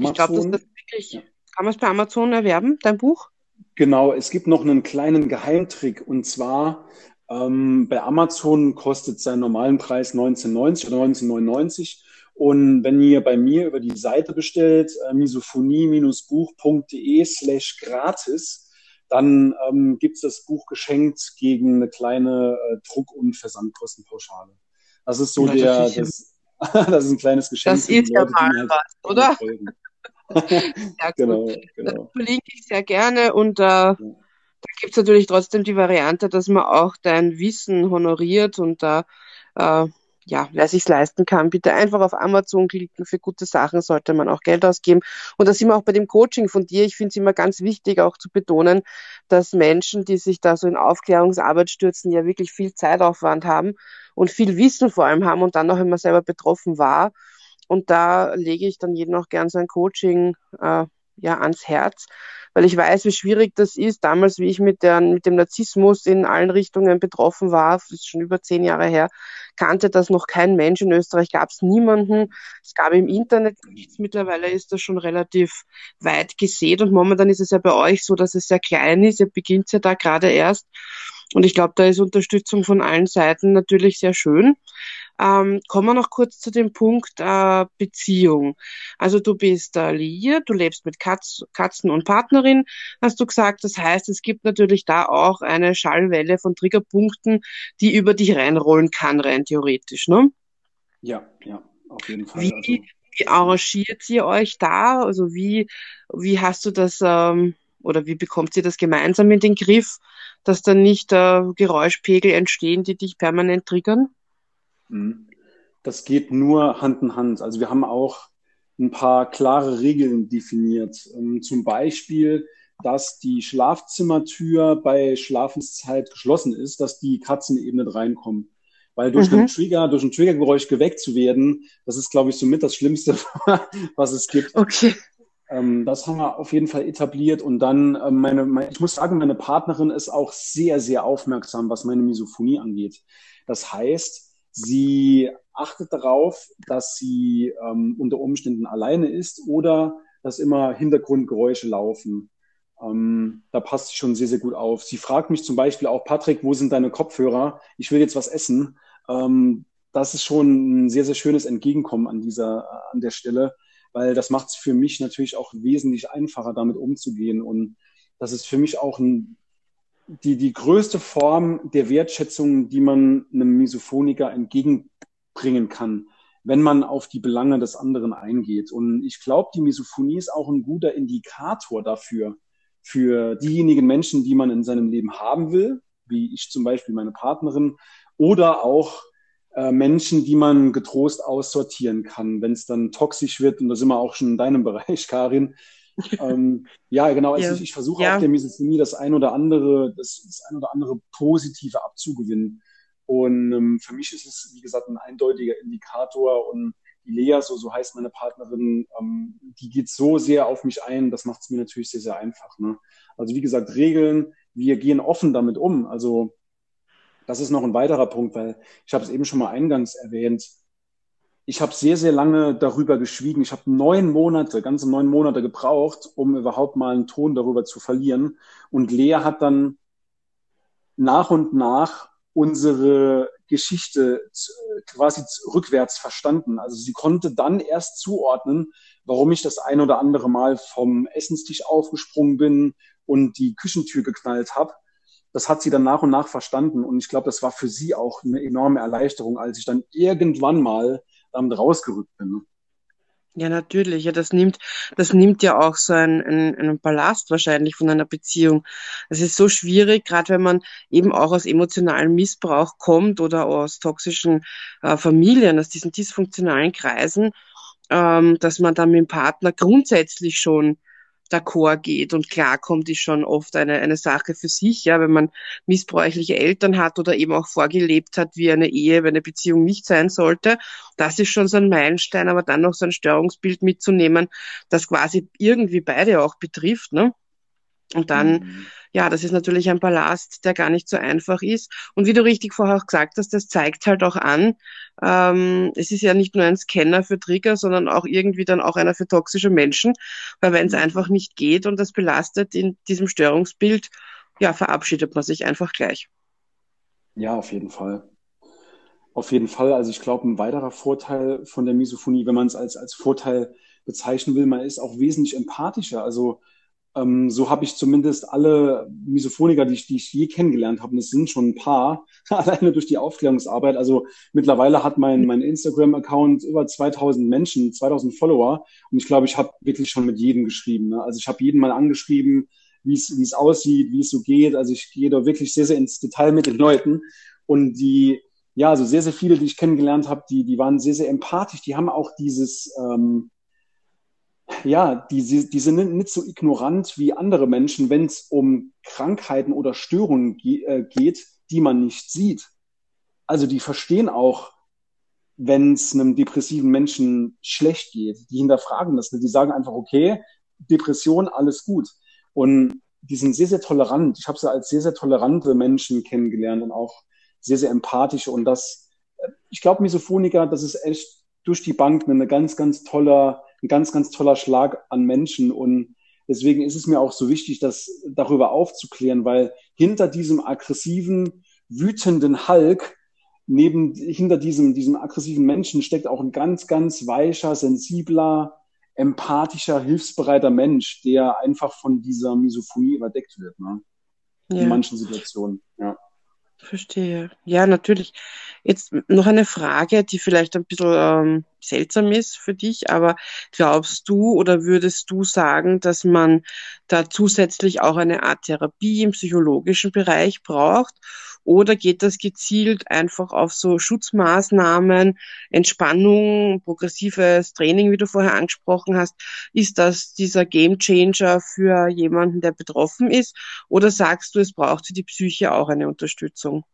ich glaube, das wirklich, ja. kann man es bei Amazon erwerben, dein Buch? Genau, es gibt noch einen kleinen Geheimtrick und zwar ähm, bei Amazon kostet sein normalen Preis 19,90 oder 19,99 und wenn ihr bei mir über die Seite bestellt, äh, misophonie-buch.de slash gratis, dann ähm, gibt es das Buch geschenkt gegen eine kleine äh, Druck- und Versandkostenpauschale. Das ist so der, das, das ist ein kleines Geschenk. Das ist ja mal halt was, oder? ja, genau, genau. Das verlinke ich sehr gerne und äh, ja. da gibt es natürlich trotzdem die Variante, dass man auch dein Wissen honoriert und da äh, ja, wer sich's leisten kann, bitte einfach auf Amazon klicken. Für gute Sachen sollte man auch Geld ausgeben. Und da sind wir auch bei dem Coaching von dir. Ich finde es immer ganz wichtig, auch zu betonen, dass Menschen, die sich da so in Aufklärungsarbeit stürzen, ja wirklich viel Zeitaufwand haben und viel Wissen vor allem haben und dann auch immer selber betroffen war. Und da lege ich dann jedem auch gern so ein Coaching äh, ja ans Herz, weil ich weiß, wie schwierig das ist. Damals, wie ich mit, der, mit dem Narzissmus in allen Richtungen betroffen war, das ist schon über zehn Jahre her, kannte das noch kein Mensch. In Österreich gab es niemanden. Es gab im Internet nichts. Mittlerweile ist das schon relativ weit gesät und momentan ist es ja bei euch so, dass es sehr klein ist. Ihr beginnt ja da gerade erst. Und ich glaube, da ist Unterstützung von allen Seiten natürlich sehr schön. Ähm, kommen wir noch kurz zu dem Punkt äh, Beziehung. Also du bist äh, liiert, du lebst mit Katz, Katzen und Partnerin, hast du gesagt. Das heißt, es gibt natürlich da auch eine Schallwelle von Triggerpunkten, die über dich reinrollen kann, rein theoretisch, ne? Ja, ja, auf jeden Fall. Wie, also. wie arrangiert ihr euch da? Also wie, wie hast du das ähm, oder wie bekommt ihr das gemeinsam in den Griff, dass dann nicht äh, Geräuschpegel entstehen, die dich permanent triggern? Das geht nur Hand in Hand. Also wir haben auch ein paar klare Regeln definiert. Ähm, zum Beispiel, dass die Schlafzimmertür bei Schlafenszeit geschlossen ist, dass die Katzen eben nicht reinkommen. Weil durch mhm. einen Trigger, durch ein Triggergeräusch geweckt zu werden, das ist, glaube ich, somit das Schlimmste, was es gibt. Okay. Ähm, das haben wir auf jeden Fall etabliert. Und dann, ähm, meine, meine, ich muss sagen, meine Partnerin ist auch sehr, sehr aufmerksam, was meine Misophonie angeht. Das heißt, Sie achtet darauf, dass sie ähm, unter Umständen alleine ist oder dass immer Hintergrundgeräusche laufen. Ähm, da passt sie schon sehr, sehr gut auf. Sie fragt mich zum Beispiel auch, Patrick, wo sind deine Kopfhörer? Ich will jetzt was essen. Ähm, das ist schon ein sehr, sehr schönes Entgegenkommen an dieser, an der Stelle, weil das macht es für mich natürlich auch wesentlich einfacher, damit umzugehen. Und das ist für mich auch ein die, die größte Form der Wertschätzung, die man einem Misophoniker entgegenbringen bringen kann, wenn man auf die Belange des anderen eingeht. Und ich glaube, die Misophonie ist auch ein guter Indikator dafür, für diejenigen Menschen, die man in seinem Leben haben will, wie ich zum Beispiel meine Partnerin, oder auch äh, Menschen, die man getrost aussortieren kann, wenn es dann toxisch wird. Und da sind wir auch schon in deinem Bereich, Karin. Ähm, ja, genau. Also ja. ich, ich versuche ja. auch der Misophonie das ein oder andere, das, das ein oder andere Positive abzugewinnen. Und ähm, für mich ist es, wie gesagt, ein eindeutiger Indikator. Und die Lea, so, so heißt meine Partnerin, ähm, die geht so sehr auf mich ein, das macht es mir natürlich sehr, sehr einfach. Ne? Also wie gesagt, Regeln, wir gehen offen damit um. Also das ist noch ein weiterer Punkt, weil ich habe es eben schon mal eingangs erwähnt. Ich habe sehr, sehr lange darüber geschwiegen. Ich habe neun Monate, ganze neun Monate gebraucht, um überhaupt mal einen Ton darüber zu verlieren. Und Lea hat dann nach und nach unsere Geschichte quasi rückwärts verstanden. Also sie konnte dann erst zuordnen, warum ich das ein oder andere Mal vom Essenstisch aufgesprungen bin und die Küchentür geknallt habe. Das hat sie dann nach und nach verstanden. Und ich glaube, das war für sie auch eine enorme Erleichterung, als ich dann irgendwann mal damit rausgerückt bin. Ne? Ja, natürlich. Ja, das nimmt, das nimmt ja auch so einen, einen, einen Ballast wahrscheinlich von einer Beziehung. Es ist so schwierig, gerade wenn man eben auch aus emotionalem Missbrauch kommt oder aus toxischen äh, Familien, aus diesen dysfunktionalen Kreisen, ähm, dass man dann mit dem Partner grundsätzlich schon d'accord geht und klarkommt, ist schon oft eine, eine Sache für sich, ja, wenn man missbräuchliche Eltern hat oder eben auch vorgelebt hat, wie eine Ehe, wenn eine Beziehung nicht sein sollte. Das ist schon so ein Meilenstein, aber dann noch so ein Störungsbild mitzunehmen, das quasi irgendwie beide auch betrifft, ne? Und dann, mhm. Ja, das ist natürlich ein Ballast, der gar nicht so einfach ist. Und wie du richtig vorher auch gesagt hast, das zeigt halt auch an, ähm, es ist ja nicht nur ein Scanner für Trigger, sondern auch irgendwie dann auch einer für toxische Menschen. Weil wenn es mhm. einfach nicht geht und das belastet in diesem Störungsbild, ja, verabschiedet man sich einfach gleich. Ja, auf jeden Fall. Auf jeden Fall. Also ich glaube, ein weiterer Vorteil von der Misophonie, wenn man es als, als Vorteil bezeichnen will, man ist auch wesentlich empathischer. Also ähm, so habe ich zumindest alle Misophoniker, die ich, die ich je kennengelernt habe, und es sind schon ein paar, alleine durch die Aufklärungsarbeit. Also mittlerweile hat mein, mein Instagram-Account über 2000 Menschen, 2000 Follower. Und ich glaube, ich habe wirklich schon mit jedem geschrieben. Ne? Also ich habe jeden mal angeschrieben, wie es aussieht, wie es so geht. Also ich gehe da wirklich sehr, sehr ins Detail mit den Leuten. Und die, ja, also sehr, sehr viele, die ich kennengelernt habe, die, die waren sehr, sehr empathisch. Die haben auch dieses... Ähm, ja, die, die sind nicht so ignorant wie andere Menschen, wenn es um Krankheiten oder Störungen ge äh, geht, die man nicht sieht. Also die verstehen auch, wenn es einem depressiven Menschen schlecht geht. Die hinterfragen das. Die sagen einfach, okay, Depression, alles gut. Und die sind sehr, sehr tolerant. Ich habe sie als sehr, sehr tolerante Menschen kennengelernt und auch sehr, sehr empathische. Und das, äh, ich glaube, Misophoniker, das ist echt durch die Bank eine ganz, ganz toller ein ganz, ganz toller Schlag an Menschen. Und deswegen ist es mir auch so wichtig, das darüber aufzuklären, weil hinter diesem aggressiven, wütenden Hulk, neben, hinter diesem, diesem aggressiven Menschen steckt auch ein ganz, ganz weicher, sensibler, empathischer, hilfsbereiter Mensch, der einfach von dieser Misophonie überdeckt wird, ne? Ja. In manchen Situationen, ja. Verstehe. Ja, natürlich. Jetzt noch eine Frage, die vielleicht ein bisschen ähm, seltsam ist für dich, aber glaubst du oder würdest du sagen, dass man da zusätzlich auch eine Art Therapie im psychologischen Bereich braucht? Oder geht das gezielt einfach auf so Schutzmaßnahmen, Entspannung, progressives Training, wie du vorher angesprochen hast? Ist das dieser Gamechanger für jemanden, der betroffen ist? Oder sagst du, es braucht für die Psyche auch eine Unterstützung?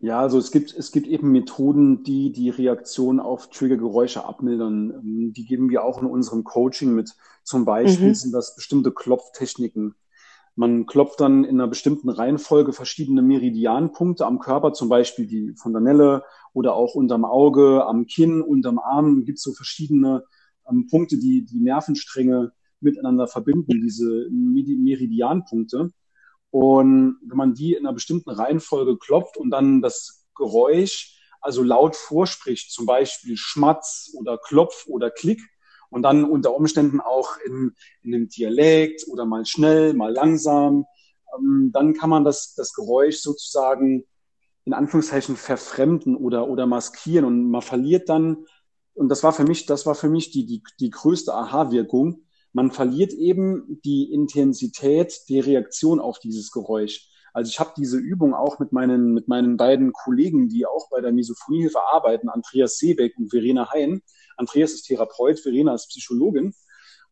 Ja, also es gibt, es gibt eben Methoden, die die Reaktion auf Triggergeräusche abmildern. Ähm, die geben wir auch in unserem Coaching mit. Zum Beispiel mhm. sind das bestimmte Klopftechniken. Man klopft dann in einer bestimmten Reihenfolge verschiedene Meridianpunkte am Körper, zum Beispiel die Fontanelle oder auch unterm Auge, am Kinn, unterm Arm. Gibt so verschiedene ähm, Punkte, die die Nervenstränge miteinander verbinden, diese Meridianpunkte. Und wenn man die in einer bestimmten Reihenfolge klopft und dann das Geräusch also laut vorspricht, zum Beispiel Schmatz oder Klopf oder Klick, und dann unter Umständen auch in, in einem Dialekt oder mal schnell, mal langsam, ähm, dann kann man das, das Geräusch sozusagen in Anführungszeichen verfremden oder, oder maskieren und man verliert dann, und das war für mich, das war für mich die, die, die größte Aha-Wirkung, man verliert eben die Intensität der Reaktion auf dieses Geräusch. Also ich habe diese Übung auch mit meinen, mit meinen beiden Kollegen, die auch bei der Misophoniehilfe arbeiten, Andreas Seebeck und Verena Hein. Andreas ist Therapeut, Verena ist Psychologin.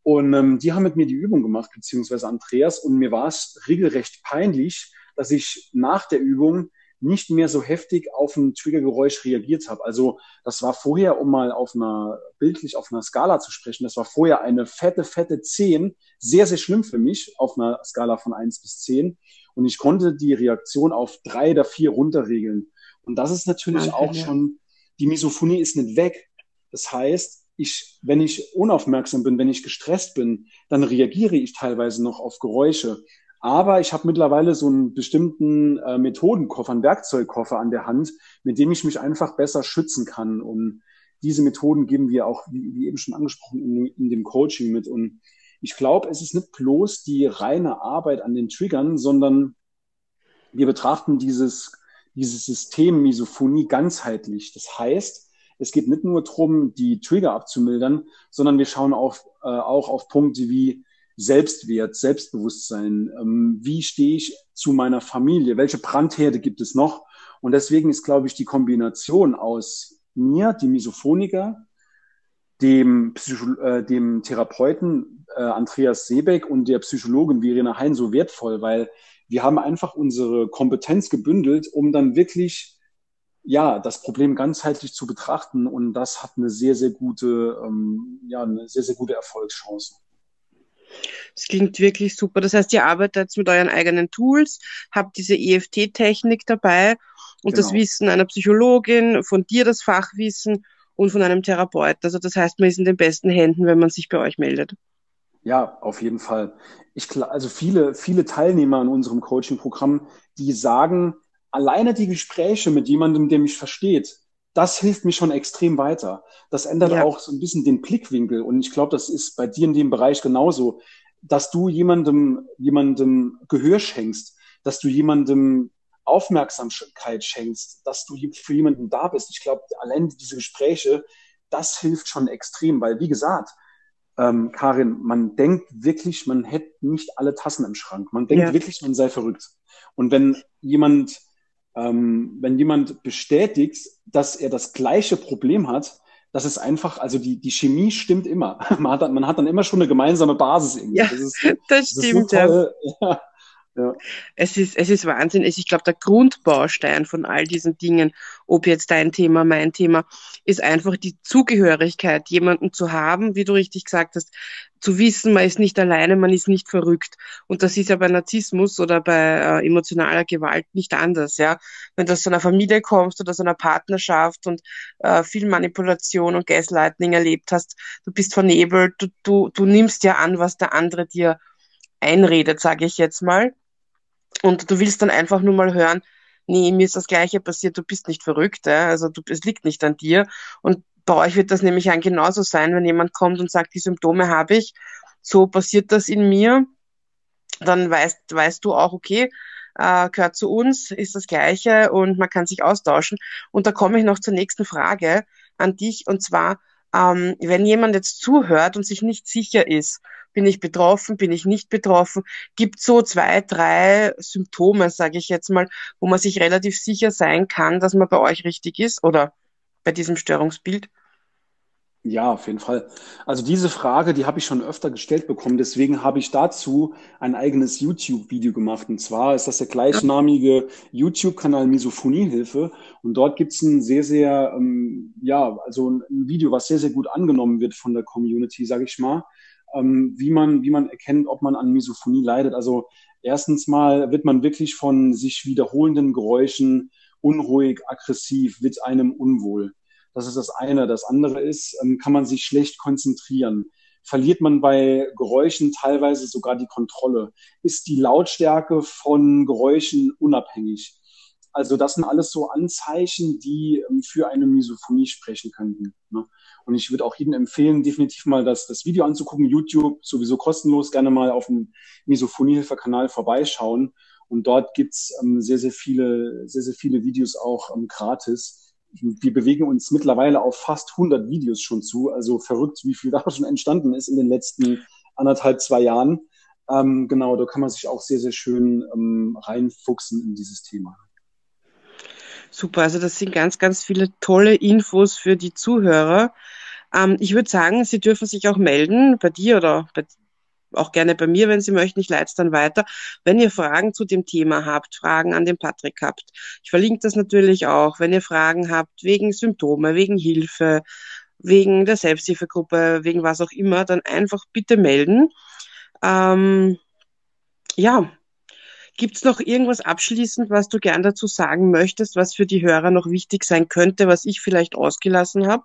Und ähm, die haben mit mir die Übung gemacht, beziehungsweise Andreas. Und mir war es regelrecht peinlich, dass ich nach der Übung nicht mehr so heftig auf ein Triggergeräusch reagiert habe. Also das war vorher, um mal auf einer bildlich auf einer Skala zu sprechen, das war vorher eine fette, fette 10, sehr, sehr schlimm für mich auf einer Skala von 1 bis 10. Und ich konnte die Reaktion auf drei oder vier runterregeln. Und das ist natürlich okay, auch ja. schon, die Misophonie ist nicht weg. Das heißt, ich, wenn ich unaufmerksam bin, wenn ich gestresst bin, dann reagiere ich teilweise noch auf Geräusche. Aber ich habe mittlerweile so einen bestimmten äh, Methodenkoffer, einen Werkzeugkoffer an der Hand, mit dem ich mich einfach besser schützen kann. Und diese Methoden geben wir auch, wie, wie eben schon angesprochen, in, in, dem Coaching mit. Und ich glaube, es ist nicht bloß die reine Arbeit an den Triggern, sondern wir betrachten dieses, dieses System Misophonie ganzheitlich. Das heißt, es geht nicht nur darum, die Trigger abzumildern, sondern wir schauen auf, äh, auch auf Punkte wie Selbstwert, Selbstbewusstsein, ähm, wie stehe ich zu meiner Familie, welche Brandherde gibt es noch? Und deswegen ist, glaube ich, die Kombination aus mir, dem Misophoniker, dem, Psycho äh, dem Therapeuten äh, Andreas Seebeck und der Psychologin Verena Hein so wertvoll, weil wir haben einfach unsere Kompetenz gebündelt, um dann wirklich ja das Problem ganzheitlich zu betrachten und das hat eine sehr sehr gute ähm, ja eine sehr sehr gute Erfolgschance. Das klingt wirklich super. Das heißt, ihr arbeitet mit euren eigenen Tools, habt diese EFT-Technik dabei und genau. das Wissen einer Psychologin, von dir das Fachwissen und von einem Therapeuten. Also das heißt, man ist in den besten Händen, wenn man sich bei euch meldet. Ja, auf jeden Fall. Ich, also viele, viele Teilnehmer in unserem Coaching-Programm, die sagen, alleine die Gespräche mit jemandem, der mich versteht, das hilft mir schon extrem weiter. Das ändert ja. auch so ein bisschen den Blickwinkel. Und ich glaube, das ist bei dir in dem Bereich genauso, dass du jemandem, jemandem Gehör schenkst, dass du jemandem Aufmerksamkeit schenkst, dass du für jemanden da bist. Ich glaube, allein diese Gespräche, das hilft schon extrem, weil wie gesagt, ähm, Karin, man denkt wirklich, man hätte nicht alle Tassen im Schrank. Man denkt ja. wirklich, man sei verrückt. Und wenn jemand ähm, wenn jemand bestätigt, dass er das gleiche Problem hat, das ist einfach, also die, die Chemie stimmt immer. Man hat, man hat dann immer schon eine gemeinsame Basis irgendwie. Ja, das, ist, das, das stimmt. So ja. Es ist, es ist Wahnsinn. Ich glaube, der Grundbaustein von all diesen Dingen, ob jetzt dein Thema, mein Thema, ist einfach die Zugehörigkeit, jemanden zu haben, wie du richtig gesagt hast, zu wissen, man ist nicht alleine, man ist nicht verrückt. Und das ist ja bei Narzissmus oder bei äh, emotionaler Gewalt nicht anders, ja. Wenn du aus einer Familie kommst oder aus einer Partnerschaft und äh, viel Manipulation und Gaslighting erlebt hast, du bist vernebelt, du, du, du nimmst ja an, was der andere dir einredet, sage ich jetzt mal. Und du willst dann einfach nur mal hören, nee, mir ist das Gleiche passiert, du bist nicht verrückt, ja? also du, es liegt nicht an dir. Und bei euch wird das nämlich ein genauso sein, wenn jemand kommt und sagt, die Symptome habe ich, so passiert das in mir, dann weißt, weißt du auch, okay, äh, gehört zu uns, ist das Gleiche und man kann sich austauschen. Und da komme ich noch zur nächsten Frage an dich, und zwar, ähm, wenn jemand jetzt zuhört und sich nicht sicher ist, bin ich betroffen, bin ich nicht betroffen, gibt so zwei, drei Symptome, sage ich jetzt mal, wo man sich relativ sicher sein kann, dass man bei euch richtig ist oder bei diesem Störungsbild? Ja, auf jeden Fall. Also diese Frage, die habe ich schon öfter gestellt bekommen. Deswegen habe ich dazu ein eigenes YouTube-Video gemacht. Und zwar ist das der gleichnamige YouTube-Kanal Misophoniehilfe. Und dort gibt es ein sehr, sehr, ähm, ja, also ein Video, was sehr, sehr gut angenommen wird von der Community, sage ich mal, ähm, wie man, wie man erkennt, ob man an Misophonie leidet. Also erstens mal wird man wirklich von sich wiederholenden Geräuschen unruhig, aggressiv, wird einem unwohl. Das ist das eine. Das andere ist, ähm, kann man sich schlecht konzentrieren. Verliert man bei Geräuschen teilweise sogar die Kontrolle? Ist die Lautstärke von Geräuschen unabhängig? Also das sind alles so Anzeichen, die ähm, für eine Misophonie sprechen könnten. Ne? Und ich würde auch jedem empfehlen, definitiv mal das, das Video anzugucken. YouTube sowieso kostenlos, gerne mal auf dem Misophoniehilfe-Kanal vorbeischauen Und dort gibt's ähm, sehr, sehr viele, sehr, sehr viele Videos auch ähm, gratis. Wir bewegen uns mittlerweile auf fast 100 Videos schon zu. Also verrückt, wie viel da schon entstanden ist in den letzten anderthalb, zwei Jahren. Ähm, genau, da kann man sich auch sehr, sehr schön ähm, reinfuchsen in dieses Thema. Super, also das sind ganz, ganz viele tolle Infos für die Zuhörer. Ähm, ich würde sagen, Sie dürfen sich auch melden bei dir oder bei, auch gerne bei mir, wenn Sie möchten. Ich leite es dann weiter. Wenn ihr Fragen zu dem Thema habt, Fragen an den Patrick habt. Ich verlinke das natürlich auch. Wenn ihr Fragen habt wegen Symptome, wegen Hilfe, wegen der Selbsthilfegruppe, wegen was auch immer, dann einfach bitte melden. Ähm, ja, Gibt es noch irgendwas abschließend, was du gern dazu sagen möchtest, was für die Hörer noch wichtig sein könnte, was ich vielleicht ausgelassen habe?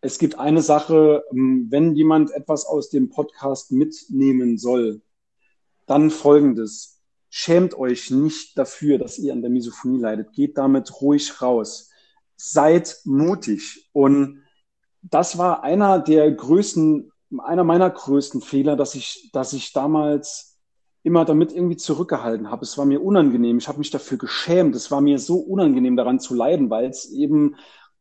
Es gibt eine Sache, ähm, wenn jemand etwas aus dem Podcast mitnehmen soll, dann folgendes. Schämt euch nicht dafür, dass ihr an der Misophonie leidet. Geht damit ruhig raus. Seid mutig. Und das war einer der größten, einer meiner größten Fehler, dass ich, dass ich damals immer damit irgendwie zurückgehalten habe. Es war mir unangenehm. Ich habe mich dafür geschämt. Es war mir so unangenehm, daran zu leiden, weil es eben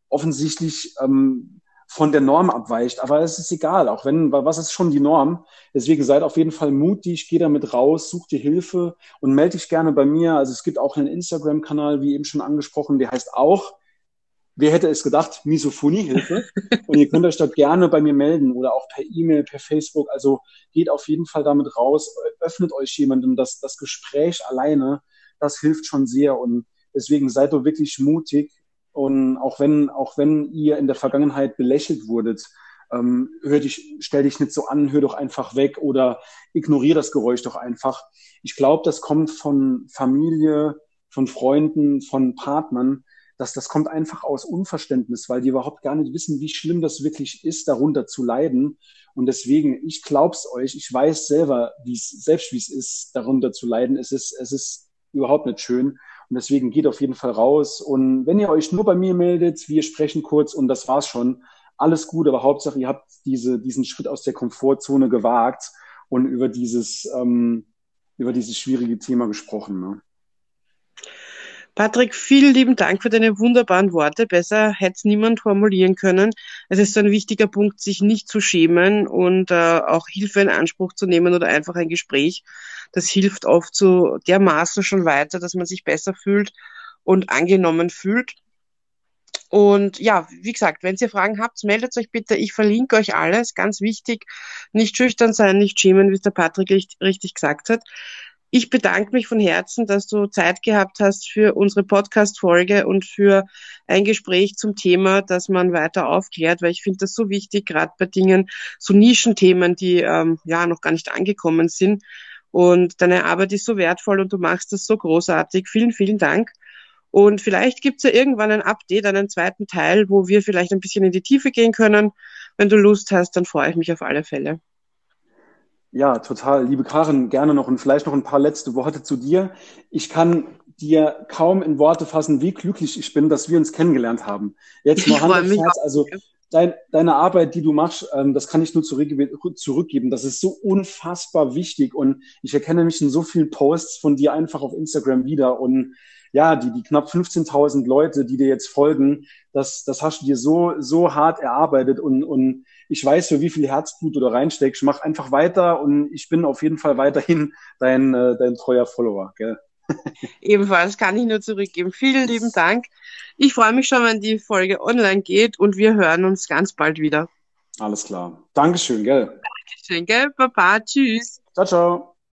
offensichtlich ähm, von der Norm abweicht. Aber es ist egal, auch wenn, was ist schon die Norm? Deswegen seid auf jeden Fall mutig, geh damit raus, such dir Hilfe und melde dich gerne bei mir. Also es gibt auch einen Instagram-Kanal, wie eben schon angesprochen, der heißt auch wer hätte es gedacht, Misophoniehilfe. Und ihr könnt euch dort gerne bei mir melden oder auch per E-Mail, per Facebook. Also geht auf jeden Fall damit raus, öffnet euch jemandem. Das, das Gespräch alleine, das hilft schon sehr. Und deswegen seid doch wirklich mutig. Und auch wenn, auch wenn ihr in der Vergangenheit belächelt wurdet, ähm, hör dich, stell dich nicht so an, hör doch einfach weg oder ignoriere das Geräusch doch einfach. Ich glaube, das kommt von Familie, von Freunden, von Partnern, dass das kommt einfach aus Unverständnis, weil die überhaupt gar nicht wissen, wie schlimm das wirklich ist, darunter zu leiden. Und deswegen, ich glaub's euch, ich weiß selber, wie selbst wie es ist, darunter zu leiden. Es ist, es ist überhaupt nicht schön. Und deswegen geht auf jeden Fall raus. Und wenn ihr euch nur bei mir meldet, wir sprechen kurz und das war's schon. Alles gut, aber Hauptsache, ihr habt diese, diesen Schritt aus der Komfortzone gewagt und über dieses, ähm, über dieses schwierige Thema gesprochen. Ne? Patrick, vielen lieben Dank für deine wunderbaren Worte. Besser hätte es niemand formulieren können. Es ist so ein wichtiger Punkt, sich nicht zu schämen und äh, auch Hilfe in Anspruch zu nehmen oder einfach ein Gespräch. Das hilft oft so dermaßen schon weiter, dass man sich besser fühlt und angenommen fühlt. Und ja, wie gesagt, wenn ihr Fragen habt, meldet euch bitte. Ich verlinke euch alles. Ganz wichtig. Nicht schüchtern sein, nicht schämen, wie es der Patrick richtig gesagt hat. Ich bedanke mich von Herzen, dass du Zeit gehabt hast für unsere Podcast-Folge und für ein Gespräch zum Thema, dass man weiter aufklärt, weil ich finde das so wichtig, gerade bei Dingen, so Nischenthemen, die ähm, ja noch gar nicht angekommen sind. Und deine Arbeit ist so wertvoll und du machst das so großartig. Vielen, vielen Dank. Und vielleicht gibt's ja irgendwann ein Update, einen zweiten Teil, wo wir vielleicht ein bisschen in die Tiefe gehen können. Wenn du Lust hast, dann freue ich mich auf alle Fälle. Ja, total. Liebe Karin, gerne noch und vielleicht noch ein paar letzte Worte zu dir. Ich kann dir kaum in Worte fassen, wie glücklich ich bin, dass wir uns kennengelernt haben. Jetzt mal Hand aufs Herz. Also dein, deine Arbeit, die du machst, ähm, das kann ich nur zurückgeben. Das ist so unfassbar wichtig und ich erkenne mich in so vielen Posts von dir einfach auf Instagram wieder und ja, die, die knapp 15.000 Leute, die dir jetzt folgen, das, das hast du dir so, so hart erarbeitet und, und ich weiß, für wie viel Herzblut du da reinsteckst. Mach einfach weiter und ich bin auf jeden Fall weiterhin dein, äh, dein treuer Follower. Gell? Ebenfalls kann ich nur zurückgeben. Vielen lieben Dank. Ich freue mich schon, wenn die Folge online geht und wir hören uns ganz bald wieder. Alles klar. Dankeschön, gell? Dankeschön, gell? Papa, tschüss. Ciao, ciao.